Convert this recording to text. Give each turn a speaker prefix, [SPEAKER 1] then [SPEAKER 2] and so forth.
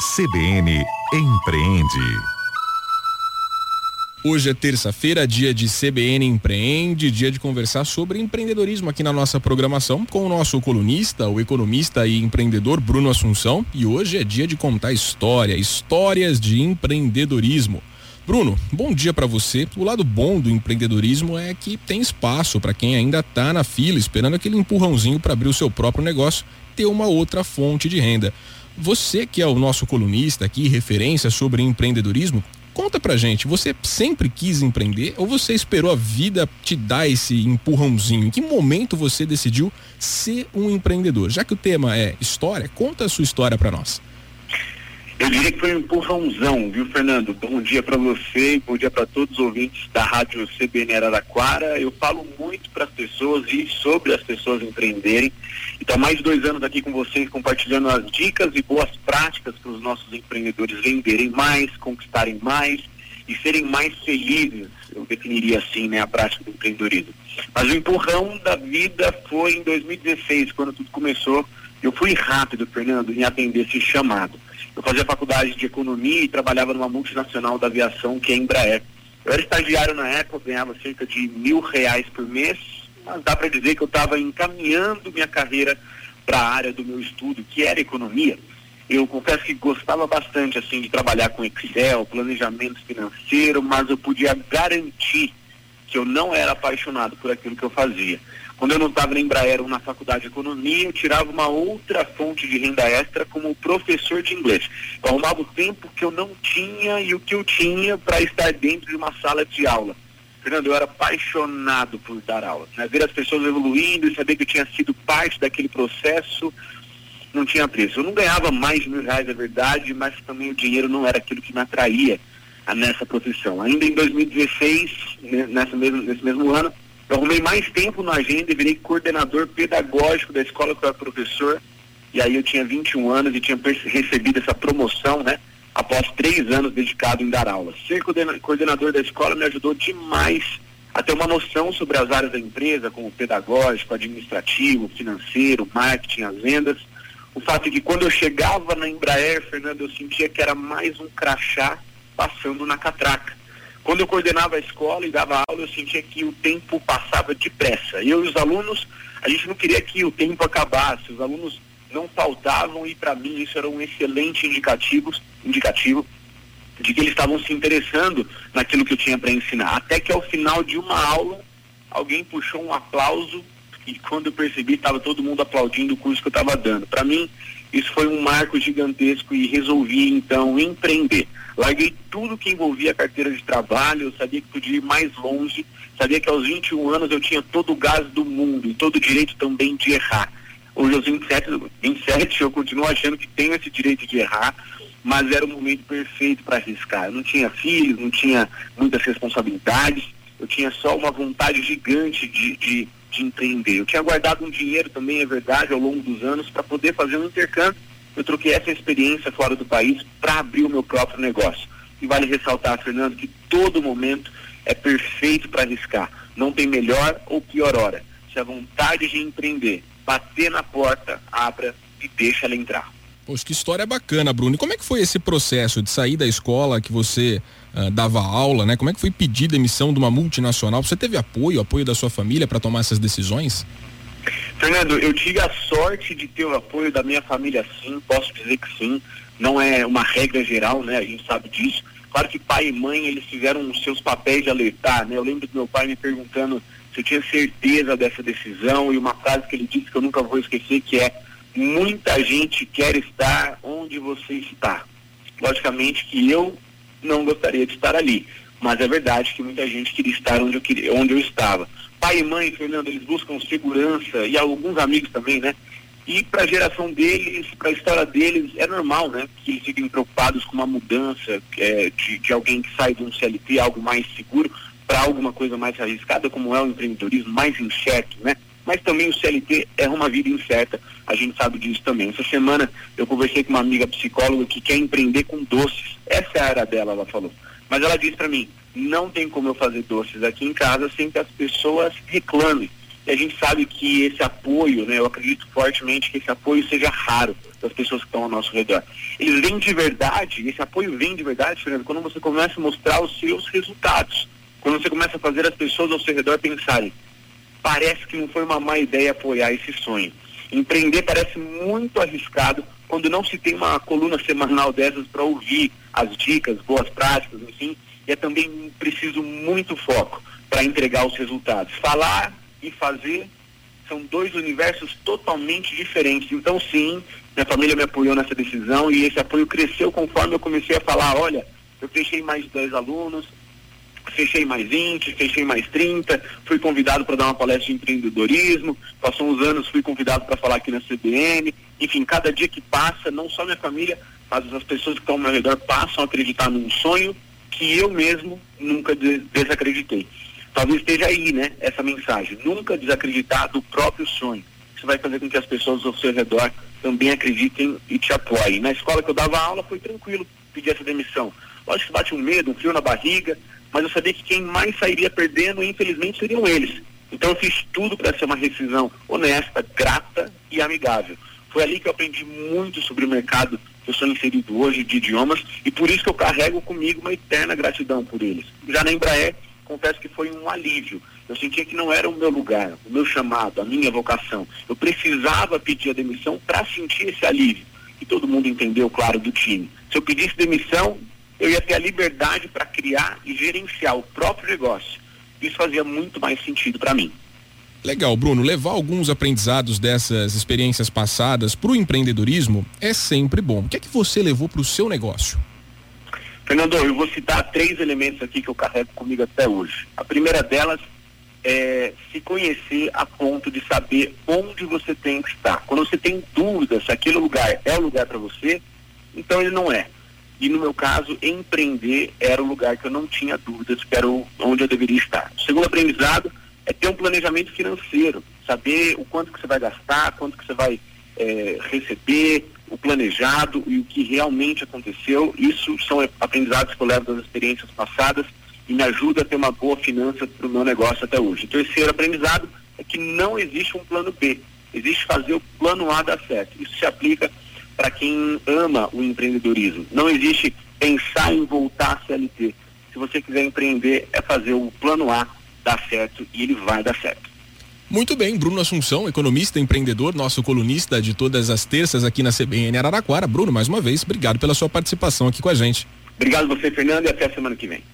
[SPEAKER 1] CBN Empreende.
[SPEAKER 2] Hoje é terça-feira, dia de CBN Empreende, dia de conversar sobre empreendedorismo aqui na nossa programação com o nosso colunista, o economista e empreendedor Bruno Assunção. E hoje é dia de contar história, histórias de empreendedorismo. Bruno, bom dia para você. O lado bom do empreendedorismo é que tem espaço para quem ainda está na fila esperando aquele empurrãozinho para abrir o seu próprio negócio, ter uma outra fonte de renda. Você que é o nosso colunista aqui, referência sobre empreendedorismo, conta pra gente, você sempre quis empreender ou você esperou a vida te dar esse empurrãozinho? Em que momento você decidiu ser um empreendedor? Já que o tema é história, conta a sua história para nós.
[SPEAKER 3] Eu diria que foi um empurrãozão, viu, Fernando? Bom dia para você e bom dia para todos os ouvintes da Rádio CBN Araraquara. Eu falo muito para as pessoas e sobre as pessoas empreenderem. Então, mais dois anos aqui com vocês, compartilhando as dicas e boas práticas para os nossos empreendedores venderem mais, conquistarem mais e serem mais felizes. Eu definiria assim, né, a prática do empreendedorismo. Mas o empurrão da vida foi em 2016, quando tudo começou. Eu fui rápido, Fernando, em atender esse chamado. Eu fazia faculdade de economia e trabalhava numa multinacional da aviação que é a Embraer. Eu era estagiário na época, ganhava cerca de mil reais por mês, mas dá para dizer que eu estava encaminhando minha carreira para a área do meu estudo, que era economia. Eu confesso que gostava bastante assim de trabalhar com Excel, planejamento financeiro, mas eu podia garantir que eu não era apaixonado por aquilo que eu fazia. Quando eu não estava na Embraer ou na faculdade de economia, eu tirava uma outra fonte de renda extra como professor de inglês. Eu arrumava o tempo que eu não tinha e o que eu tinha para estar dentro de uma sala de aula. Fernando, eu era apaixonado por dar aula. Né? Ver as pessoas evoluindo e saber que eu tinha sido parte daquele processo não tinha preço. Eu não ganhava mais de mil reais, é verdade, mas também o dinheiro não era aquilo que me atraía nessa profissão. Ainda em 2016, né, nessa mesmo, nesse mesmo ano, eu arrumei mais tempo na agenda e virei coordenador pedagógico da escola que eu era professor. E aí eu tinha 21 anos e tinha recebido essa promoção, né? Após três anos dedicado em dar aula. Ser coordenador da escola me ajudou demais a ter uma noção sobre as áreas da empresa, como pedagógico, administrativo, financeiro, marketing, as vendas. O fato de que quando eu chegava na Embraer, Fernando, eu sentia que era mais um crachá passando na catraca. Quando eu coordenava a escola e dava aula, eu sentia que o tempo passava depressa. Eu e os alunos, a gente não queria que o tempo acabasse. Os alunos não faltavam e para mim isso era um excelente indicativo, indicativo de que eles estavam se interessando naquilo que eu tinha para ensinar. Até que ao final de uma aula, alguém puxou um aplauso e quando eu percebi estava todo mundo aplaudindo o curso que eu estava dando. Para mim, isso foi um marco gigantesco e resolvi então empreender. Larguei tudo que envolvia a carteira de trabalho, eu sabia que podia ir mais longe, sabia que aos 21 anos eu tinha todo o gás do mundo e todo o direito também de errar. Hoje aos 27, 27 eu continuo achando que tenho esse direito de errar, mas era o momento perfeito para arriscar. Eu não tinha filhos, não tinha muitas responsabilidades, eu tinha só uma vontade gigante de, de, de empreender. Eu tinha guardado um dinheiro também, é verdade, ao longo dos anos para poder fazer um intercâmbio eu troquei essa experiência fora do país para abrir o meu próprio negócio. E vale ressaltar, Fernando, que todo momento é perfeito para arriscar. Não tem melhor ou pior hora. Se a vontade de empreender bater na porta, abra e deixa ela entrar.
[SPEAKER 2] Poxa, que história bacana, Bruno. E como é que foi esse processo de sair da escola que você uh, dava aula, né? Como é que foi pedir demissão de uma multinacional? Você teve apoio, apoio da sua família para tomar essas decisões?
[SPEAKER 3] Fernando, eu tive a sorte de ter o apoio da minha família sim, posso dizer que sim. Não é uma regra geral, né? A gente sabe disso. Claro que pai e mãe, eles fizeram os seus papéis de alertar, né? Eu lembro do meu pai me perguntando se eu tinha certeza dessa decisão e uma frase que ele disse que eu nunca vou esquecer, que é muita gente quer estar onde você está. Logicamente que eu não gostaria de estar ali, mas é verdade que muita gente queria estar onde eu, queria, onde eu estava pai e mãe, Fernando, eles buscam segurança e alguns amigos também, né? E para a geração deles, para a história deles, é normal, né? Que eles fiquem preocupados com uma mudança é, de, de alguém que sai de um CLT, algo mais seguro, para alguma coisa mais arriscada, como é o empreendedorismo, mais incerto, né? Mas também o CLT é uma vida incerta, a gente sabe disso também. Essa semana eu conversei com uma amiga psicóloga que quer empreender com doces. Essa é a área dela, ela falou. Mas ela disse para mim, não tem como eu fazer doces aqui em casa sem que as pessoas reclamem. E a gente sabe que esse apoio, né, eu acredito fortemente que esse apoio seja raro. das pessoas que estão ao nosso redor. Eles vêm de verdade, esse apoio vem de verdade, Fernando, quando você começa a mostrar os seus resultados. Quando você começa a fazer as pessoas ao seu redor pensarem, parece que não foi uma má ideia apoiar esse sonho. Empreender parece muito arriscado quando não se tem uma coluna semanal dessas para ouvir as dicas, boas práticas, enfim, e é também preciso muito foco para entregar os resultados. Falar e fazer são dois universos totalmente diferentes. Então, sim, minha família me apoiou nessa decisão e esse apoio cresceu conforme eu comecei a falar: olha, eu fechei mais 10 alunos, fechei mais 20, fechei mais 30, fui convidado para dar uma palestra de empreendedorismo, passou uns anos, fui convidado para falar aqui na CBN. Enfim, cada dia que passa, não só minha família, mas as pessoas que estão ao meu redor passam a acreditar num sonho que eu mesmo nunca desacreditei. Talvez esteja aí, né, essa mensagem. Nunca desacreditar do próprio sonho. Isso vai fazer com que as pessoas ao seu redor também acreditem e te apoiem. Na escola que eu dava aula foi tranquilo pedir essa demissão. Lógico que bate um medo, um frio na barriga, mas eu sabia que quem mais sairia perdendo, infelizmente, seriam eles. Então eu fiz tudo para ser uma rescisão honesta, grata e amigável. Foi ali que eu aprendi muito sobre o mercado que eu sou inserido hoje de idiomas e por isso que eu carrego comigo uma eterna gratidão por eles. Já na Embraer, confesso que foi um alívio. Eu sentia que não era o meu lugar, o meu chamado, a minha vocação. Eu precisava pedir a demissão para sentir esse alívio. E todo mundo entendeu, claro, do time. Se eu pedisse demissão, eu ia ter a liberdade para criar e gerenciar o próprio negócio. Isso fazia muito mais sentido para mim.
[SPEAKER 2] Legal, Bruno. Levar alguns aprendizados dessas experiências passadas para o empreendedorismo é sempre bom. O que é que você levou para o seu negócio?
[SPEAKER 3] Fernando, eu vou citar três elementos aqui que eu carrego comigo até hoje. A primeira delas é se conhecer a ponto de saber onde você tem que estar. Quando você tem dúvida se aquele lugar é o lugar para você, então ele não é. E no meu caso, empreender era o lugar que eu não tinha dúvidas que era onde eu deveria estar. O segundo aprendizado é ter um planejamento financeiro, saber o quanto que você vai gastar, quanto que você vai é, receber, o planejado e o que realmente aconteceu. Isso são aprendizados que eu levo das experiências passadas e me ajuda a ter uma boa finança para o meu negócio até hoje. O terceiro aprendizado é que não existe um plano B, existe fazer o plano A dar certo. Isso se aplica para quem ama o empreendedorismo. Não existe pensar em voltar à CLT. Se você quiser empreender, é fazer o plano A dar certo e ele vai dar certo.
[SPEAKER 2] Muito bem, Bruno Assunção, economista, empreendedor, nosso colunista de todas as terças aqui na CBN Araraquara. Bruno, mais uma vez, obrigado pela sua participação aqui com a gente.
[SPEAKER 3] Obrigado você, Fernando, e até a semana que vem.